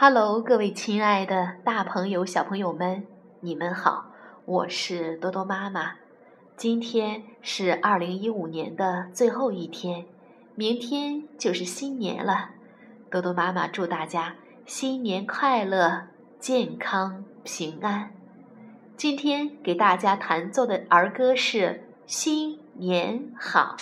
哈喽各位亲爱的大朋友小朋友们你们好我是多多妈妈。今天是二零一五年的最后一天明天就是新年了。多多妈妈祝大家新年快乐健康平安。今天给大家弹奏的儿歌是新年好。